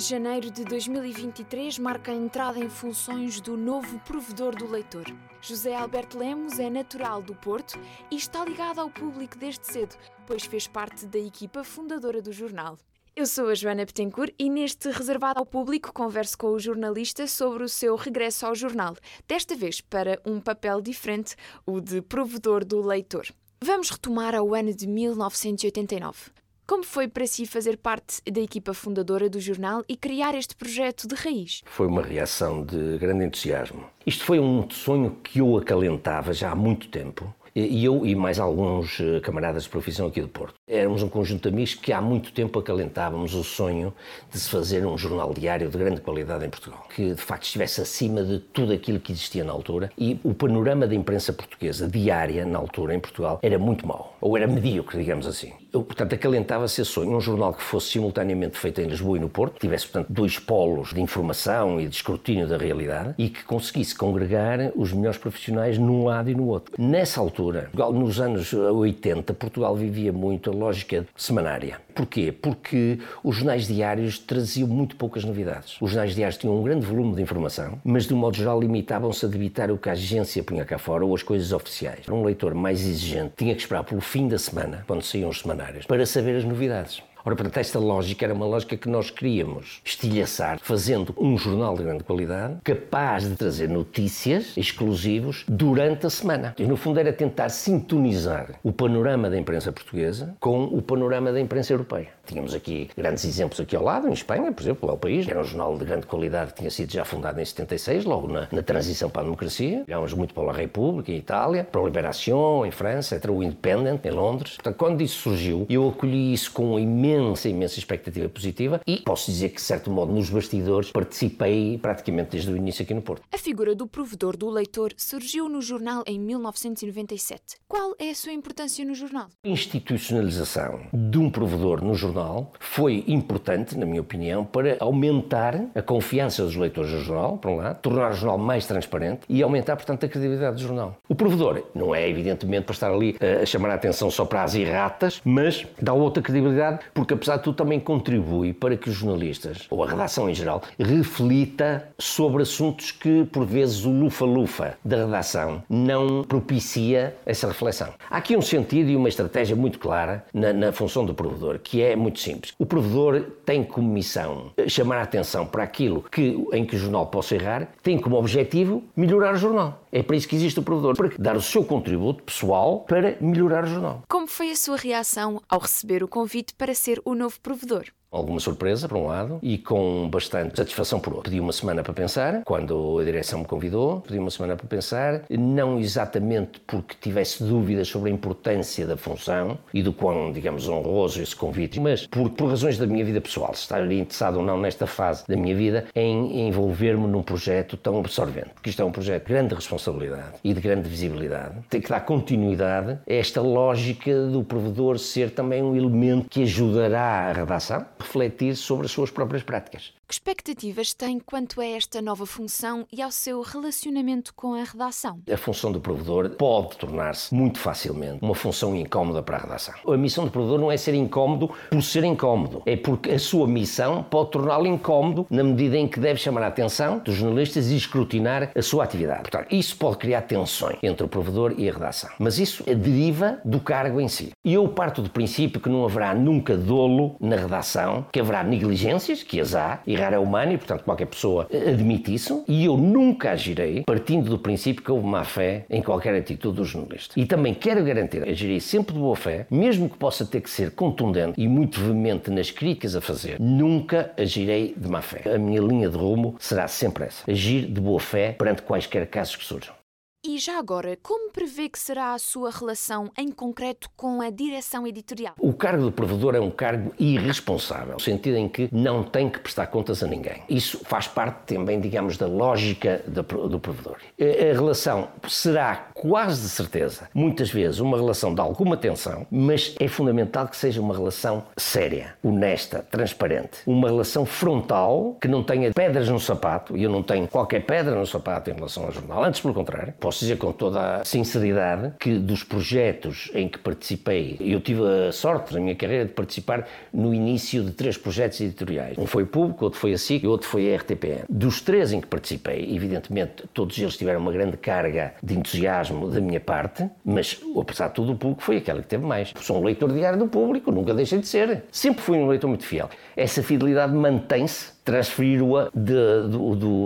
Janeiro de 2023 marca a entrada em funções do novo provedor do leitor. José Alberto Lemos é natural do Porto e está ligado ao público desde cedo, pois fez parte da equipa fundadora do jornal. Eu sou a Joana Petencourt e neste Reservado ao Público converso com o jornalista sobre o seu regresso ao jornal, desta vez para um papel diferente, o de provedor do leitor. Vamos retomar ao ano de 1989. Como foi para si fazer parte da equipa fundadora do jornal e criar este projeto de raiz? Foi uma reação de grande entusiasmo. Isto foi um sonho que eu acalentava já há muito tempo e eu e mais alguns eh, camaradas de profissão aqui do Porto. Éramos um conjunto de amigos que há muito tempo acalentávamos o sonho de se fazer um jornal diário de grande qualidade em Portugal, que de facto estivesse acima de tudo aquilo que existia na altura e o panorama da imprensa portuguesa diária na altura em Portugal era muito mau, ou era medíocre, digamos assim. Eu, portanto, acalentava-se esse sonho, um jornal que fosse simultaneamente feito em Lisboa e no Porto, tivesse, portanto, dois polos de informação e de escrutínio da realidade e que conseguisse congregar os melhores profissionais num lado e no outro. Nessa altura, nos anos 80, Portugal vivia muito a lógica semanária. Porquê? Porque os jornais diários traziam muito poucas novidades. Os jornais diários tinham um grande volume de informação, mas de um modo geral limitavam-se a debitar o que a agência punha cá fora ou as coisas oficiais. Um leitor mais exigente tinha que esperar pelo fim da semana, quando saíam os semanários, para saber as novidades. Ora, portanto, esta lógica era uma lógica que nós queríamos estilhaçar, fazendo um jornal de grande qualidade, capaz de trazer notícias exclusivos durante a semana. E, no fundo, era tentar sintonizar o panorama da imprensa portuguesa com o panorama da imprensa europeia. Tínhamos aqui grandes exemplos aqui ao lado, em Espanha, por exemplo, o El País, que era um jornal de grande qualidade, tinha sido já fundado em 76, logo na, na transição para a democracia. Olhámos muito para a República, em Itália, para a Liberação, em França, etc., o Independent, em Londres. Portanto, quando isso surgiu, eu acolhi isso com imenso imensa, imensa expectativa positiva e posso dizer que, de certo modo, nos bastidores participei praticamente desde o início aqui no Porto. A figura do provedor do leitor surgiu no jornal em 1997. Qual é a sua importância no jornal? A institucionalização de um provedor no jornal foi importante, na minha opinião, para aumentar a confiança dos leitores do jornal, por um lado, tornar o jornal mais transparente e aumentar, portanto, a credibilidade do jornal. O provedor não é, evidentemente, para estar ali a chamar a atenção só para as erratas, mas dá outra credibilidade porque apesar de tudo também contribui para que os jornalistas, ou a redação em geral, reflita sobre assuntos que por vezes o lufa-lufa da redação não propicia essa reflexão. Há aqui um sentido e uma estratégia muito clara na, na função do provedor, que é muito simples. O provedor tem como missão chamar a atenção para aquilo que, em que o jornal possa errar, tem como objetivo melhorar o jornal. É para isso que existe o provedor, para dar o seu contributo pessoal para melhorar o jornal. Como foi a sua reação ao receber o convite para ser o novo provedor? Alguma surpresa, por um lado, e com bastante satisfação por outro. Pedi uma semana para pensar, quando a direção me convidou, pedi uma semana para pensar, não exatamente porque tivesse dúvidas sobre a importância da função e do quão, digamos, honroso esse convite, mas por, por razões da minha vida pessoal, se estaria interessado ou não nesta fase da minha vida em envolver-me num projeto tão absorvente. Porque isto é um projeto de grande responsabilidade e de grande visibilidade. Tem que dar continuidade a esta lógica do provedor ser também um elemento que ajudará a redação, refletir sobre as suas próprias práticas. Que expectativas tem quanto a esta nova função e ao seu relacionamento com a redação? A função do provedor pode tornar-se muito facilmente uma função incómoda para a redação. A missão do provedor não é ser incómodo por ser incómodo, é porque a sua missão pode torná-lo incómodo na medida em que deve chamar a atenção dos jornalistas e escrutinar a sua atividade. Portanto, isso pode criar tensões entre o provedor e a redação. Mas isso deriva do cargo em si. E eu parto do princípio que não haverá nunca dolo na redação, que haverá negligências, que as há, e errar é humano e, portanto, qualquer pessoa admite isso. E eu nunca agirei partindo do princípio que houve má fé em qualquer atitude do jornalista. E também quero garantir, agirei sempre de boa fé, mesmo que possa ter que ser contundente e muito veemente nas críticas a fazer, nunca agirei de má fé. A minha linha de rumo será sempre essa: agir de boa fé perante quaisquer casos que surjam. E já agora, como prevê que será a sua relação em concreto com a direção editorial? O cargo de provedor é um cargo irresponsável, no sentido em que não tem que prestar contas a ninguém. Isso faz parte também, digamos, da lógica do provedor. A relação será quase de certeza, muitas vezes, uma relação de alguma tensão, mas é fundamental que seja uma relação séria, honesta, transparente. Uma relação frontal que não tenha pedras no sapato, e eu não tenho qualquer pedra no sapato em relação ao jornal, antes pelo contrário posso dizer com toda a sinceridade que dos projetos em que participei, eu tive a sorte na minha carreira de participar no início de três projetos editoriais. Um foi público, outro foi a SIC e outro foi a RTPN. Dos três em que participei, evidentemente, todos eles tiveram uma grande carga de entusiasmo da minha parte, mas apesar de tudo, o público foi aquela que teve mais. Sou um leitor diário do público, nunca deixei de ser. Sempre fui um leitor muito fiel. Essa fidelidade mantém-se transferi-o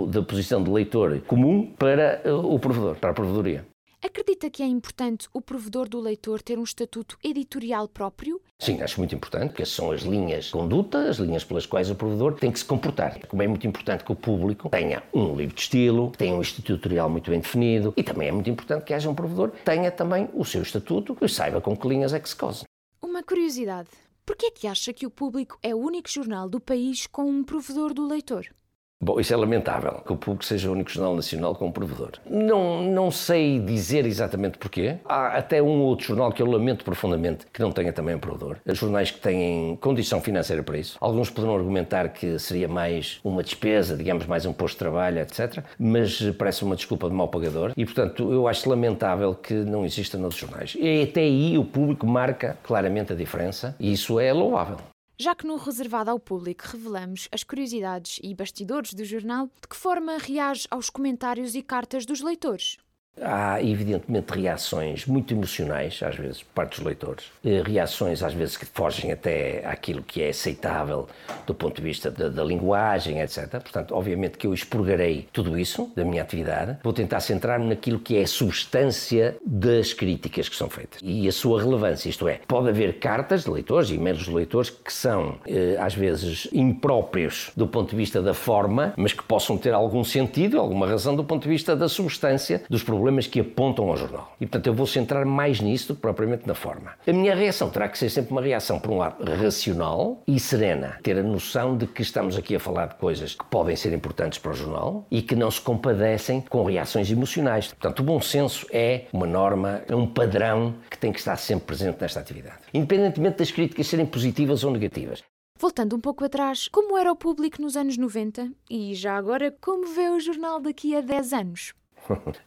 da posição de leitor comum para uh, o provedor, para a provedoria. Acredita que é importante o provedor do leitor ter um estatuto editorial próprio? Sim, acho muito importante, porque são as linhas de conduta, as linhas pelas quais o provedor tem que se comportar. Como é muito importante que o público tenha um livro de estilo, tenha um estatuto editorial muito bem definido e também é muito importante que haja um provedor que tenha também o seu estatuto e saiba com que linhas é que se cose. Uma curiosidade. Por que é que acha que o Público é o único jornal do país com um provedor do leitor? Bom, isso é lamentável, que o público seja o único jornal nacional com um provedor. Não, não sei dizer exatamente porquê. Há até um outro jornal que eu lamento profundamente que não tenha também um provedor. Jornais que têm condição financeira para isso. Alguns poderão argumentar que seria mais uma despesa, digamos, mais um posto de trabalho, etc. Mas parece uma desculpa de mau pagador e, portanto, eu acho lamentável que não exista noutros jornais. E até aí o público marca claramente a diferença e isso é louvável. Já que no reservado ao público revelamos as curiosidades e bastidores do jornal, de que forma reage aos comentários e cartas dos leitores? Há, evidentemente, reações muito emocionais, às vezes, por parte dos leitores. Eh, reações, às vezes, que fogem até àquilo que é aceitável do ponto de vista da, da, linguagem, etc. Portanto, obviamente que eu expurgarei tudo isso da minha atividade. Vou tentar centrar-me naquilo que é a substância das críticas que são feitas e a sua relevância. Isto é, pode haver cartas de leitores e meros de leitores que são, eh, às vezes, impróprios do ponto de vista da forma, mas que possam ter algum sentido, alguma razão do ponto de vista da substância dos problemas problemas que apontam ao jornal. E, portanto, eu vou centrar mais nisso do que propriamente na forma. A minha reação terá que ser sempre uma reação, por um lado, racional e serena. Ter a noção de que estamos aqui a falar de coisas que podem ser importantes para o jornal e que não se compadecem com reações emocionais. Portanto, o bom senso é uma norma, é um padrão que tem que estar sempre presente nesta atividade. Independentemente das críticas serem positivas ou negativas. Voltando um pouco atrás, como era o público nos anos 90 e já agora como vê o jornal daqui a 10 anos?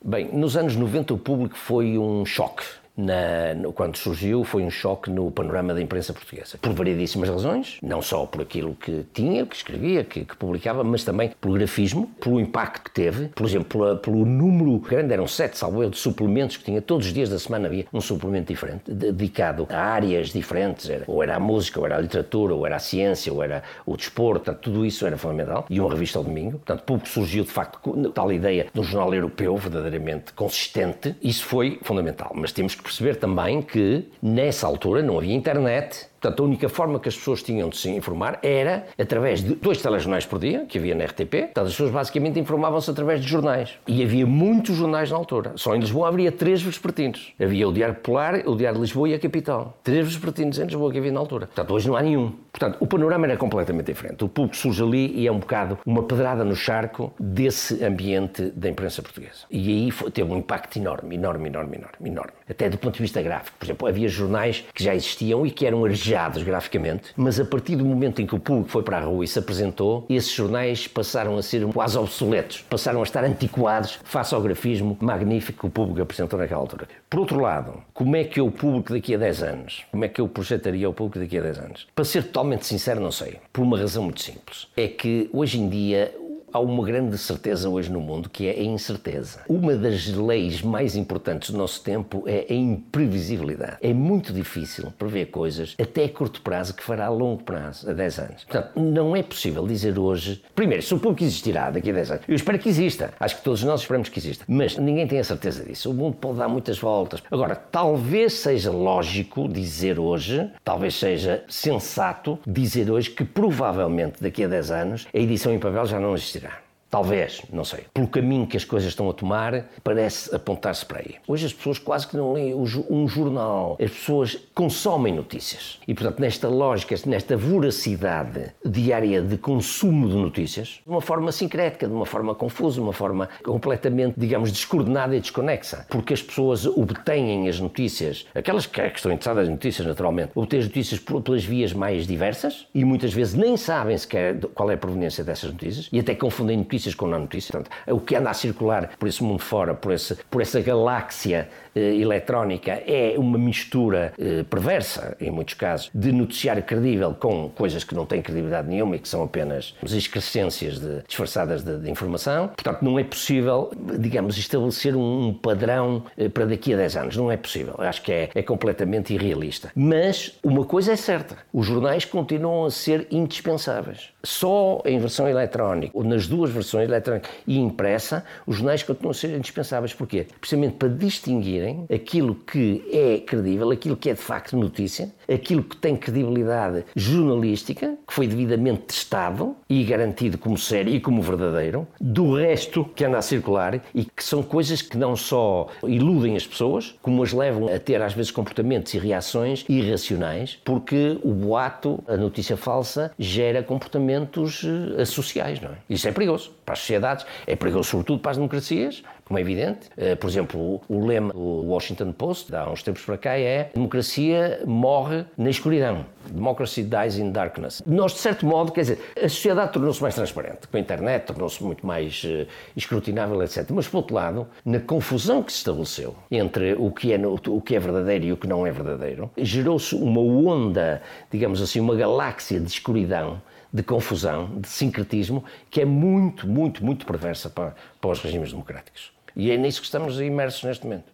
Bem, nos anos 90 o público foi um choque na, no, quando surgiu, foi um choque no panorama da imprensa portuguesa. Por variedíssimas razões, não só por aquilo que tinha, que escrevia, que, que publicava, mas também pelo grafismo, pelo impacto que teve, por exemplo, pela, pelo número grande, eram sete, salvo eu, de suplementos que tinha. Todos os dias da semana havia um suplemento diferente, dedicado a áreas diferentes, era, ou era a música, ou era a literatura, ou era a ciência, ou era o desporto, portanto, tudo isso era fundamental. E uma revista ao domingo. Portanto, pouco surgiu, de facto, tal ideia de um jornal europeu verdadeiramente consistente. Isso foi fundamental. Mas temos que perceber também que, nessa altura, não havia internet, Portanto, a única forma que as pessoas tinham de se informar era através de dois telejornais por dia, que havia na RTP. Portanto, as pessoas basicamente informavam-se através de jornais. E havia muitos jornais na altura. Só em Lisboa havia três vespertinos. Havia o Diário Popular, o Diário de Lisboa e a Capital. Três vespertinos em Lisboa que havia na altura. Portanto, hoje não há nenhum. Portanto, o panorama era completamente diferente. O público surge ali e é um bocado uma pedrada no charco desse ambiente da imprensa portuguesa. E aí foi, teve um impacto enorme, enorme, enorme, enorme, enorme. Até do ponto de vista gráfico. Por exemplo, havia jornais que já existiam e que eram arranjados graficamente, mas a partir do momento em que o público foi para a rua e se apresentou, esses jornais passaram a ser quase obsoletos, passaram a estar antiquados face ao grafismo magnífico que o público apresentou naquela altura. Por outro lado, como é que eu, o público daqui a 10 anos, como é que eu projetaria o público daqui a 10 anos? Para ser totalmente sincero, não sei. Por uma razão muito simples. É que hoje em dia há uma grande certeza hoje no mundo que é a incerteza. Uma das leis mais importantes do nosso tempo é a imprevisibilidade. É muito difícil prever coisas até a curto prazo que fará a longo prazo, a 10 anos. Portanto, não é possível dizer hoje, primeiro, se o público existirá daqui a 10 anos. Eu espero que exista. Acho que todos nós esperamos que exista. Mas ninguém tem a certeza disso. O mundo pode dar muitas voltas. Agora, talvez seja lógico dizer hoje, talvez seja sensato dizer hoje que provavelmente daqui a 10 anos a edição em papel já não existirá. Talvez, não sei. Pelo caminho que as coisas estão a tomar, parece apontar-se para aí. Hoje as pessoas quase que não leem um jornal. As pessoas consomem notícias. E, portanto, nesta lógica, nesta voracidade diária de consumo de notícias, de uma forma sincrética, de uma forma confusa, de uma forma completamente, digamos, descoordenada e desconexa. Porque as pessoas obtêm as notícias, aquelas que estão interessadas em notícias, naturalmente, obtêm as notícias pelas vias mais diversas e muitas vezes nem sabem sequer qual é a proveniência dessas notícias e até confundem notícias notícias com não notícias. Portanto, o que anda a circular por esse mundo fora, por, esse, por essa galáxia eletrónica, é uma mistura eh, perversa, em muitos casos, de noticiário credível com coisas que não têm credibilidade nenhuma e que são apenas excrescências de, disfarçadas de, de, informação. Portanto, não é possível, digamos, estabelecer um, um padrão eh, para daqui a 10 anos. Não é possível. Acho que é, é completamente irrealista. Mas uma coisa é certa: os jornais continuam a ser indispensáveis. Só em versão eletrónica, ou nas duas versões, eletrónica e impressa, os jornais continuam a ser indispensáveis. Porquê? Precisamente para distinguirem aquilo que é credível, aquilo que é de facto notícia, aquilo que tem credibilidade jornalística, que foi devidamente testado e garantido como sério e como verdadeiro, do resto que anda a circular e que são coisas que não só iludem as pessoas, como as levam a ter às vezes comportamentos e reações irracionais, porque o boato, a notícia falsa, gera comportamentos eh, associais, não é? Isso é perigoso para as sociedades, é perigoso sobretudo para as democracias, como é evidente. Eh, por exemplo, o lema do Washington Post, há uns tempos para cá, é democracia morre na escuridão. Democracy dies in darkness. Nós, de certo modo, quer dizer, a sociedade tornou-se mais transparente. Com a internet tornou-se muito mais uh, escrutinável, etc. Mas, por outro lado, na confusão que se estabeleceu entre o que é, o que é verdadeiro e o que não é verdadeiro, gerou-se uma onda, digamos assim, uma galáxia de escuridão de confusão, de sincretismo, que é muito, muito, muito perversa para, para os regimes democráticos. E é nisso que estamos imersos neste momento.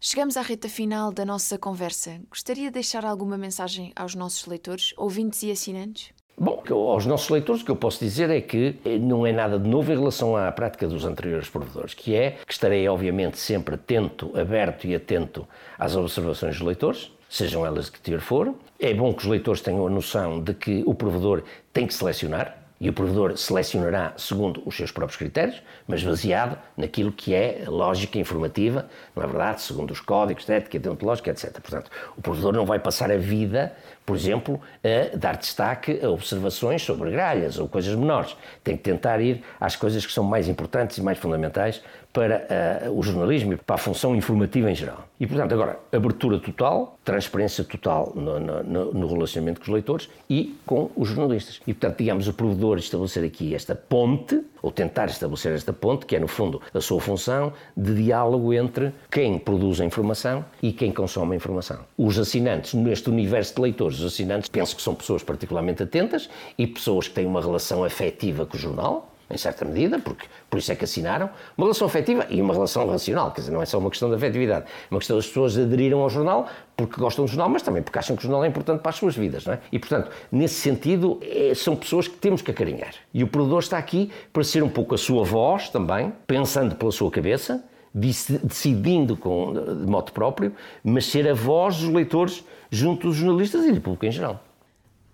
Chegamos à reta final da nossa conversa. Gostaria de deixar alguma mensagem aos nossos leitores, ouvintes e assinantes? Bom, aos nossos leitores o que eu posso dizer é que não é nada de novo em relação à prática dos anteriores provedores, que é que estarei obviamente sempre atento, aberto e atento às observações dos leitores, sejam elas de que tiver for. É bom que os leitores tenham a noção de que o provedor tem que selecionar, e o provedor selecionará segundo os seus próprios critérios, mas baseado naquilo que é lógica informativa, não é verdade? Segundo os códigos de ética, deontológica, etc. Portanto, o provedor não vai passar a vida, por exemplo, a dar destaque a observações sobre gralhas ou coisas menores. Tem que tentar ir às coisas que são mais importantes e mais fundamentais para uh, o jornalismo e para a função informativa em geral. E, portanto, agora, abertura total, transparência total no, no, no, relacionamento com os leitores e com os jornalistas. E, portanto, digamos, o provedor estabelecer aqui esta ponte, ou tentar estabelecer esta ponte, que é, no fundo, a sua função de diálogo entre quem produz a informação e quem consome a informação. Os assinantes, neste universo de leitores, os assinantes, penso que são pessoas particularmente atentas e pessoas que têm uma relação afetiva com o jornal, em certa medida, porque por isso é que assinaram, uma relação afetiva e uma relação racional, quer dizer, não é só uma questão de afetividade, é uma questão das pessoas aderiram ao jornal porque gostam do jornal, mas também porque acham que o jornal é importante para as suas vidas, não é? E, portanto, nesse sentido, é, são pessoas que temos que acarinhar. E o produtor está aqui para ser um pouco a sua voz também, pensando pela sua cabeça, decidindo com, de modo próprio, mas ser a voz dos leitores junto dos jornalistas e do público em geral.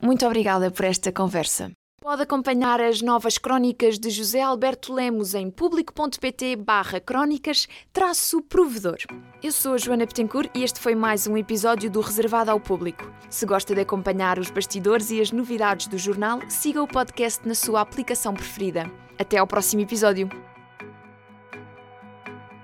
Muito obrigada por esta conversa. Pode acompanhar as novas crónicas de José Alberto Lemos em público.pt barra crónicas traço provedor. Eu sou a Joana Petencourt e este foi mais um episódio do Reservado ao Público. Se gosta de acompanhar os bastidores e as novidades do jornal, siga o podcast na sua aplicação preferida. Até ao próximo episódio.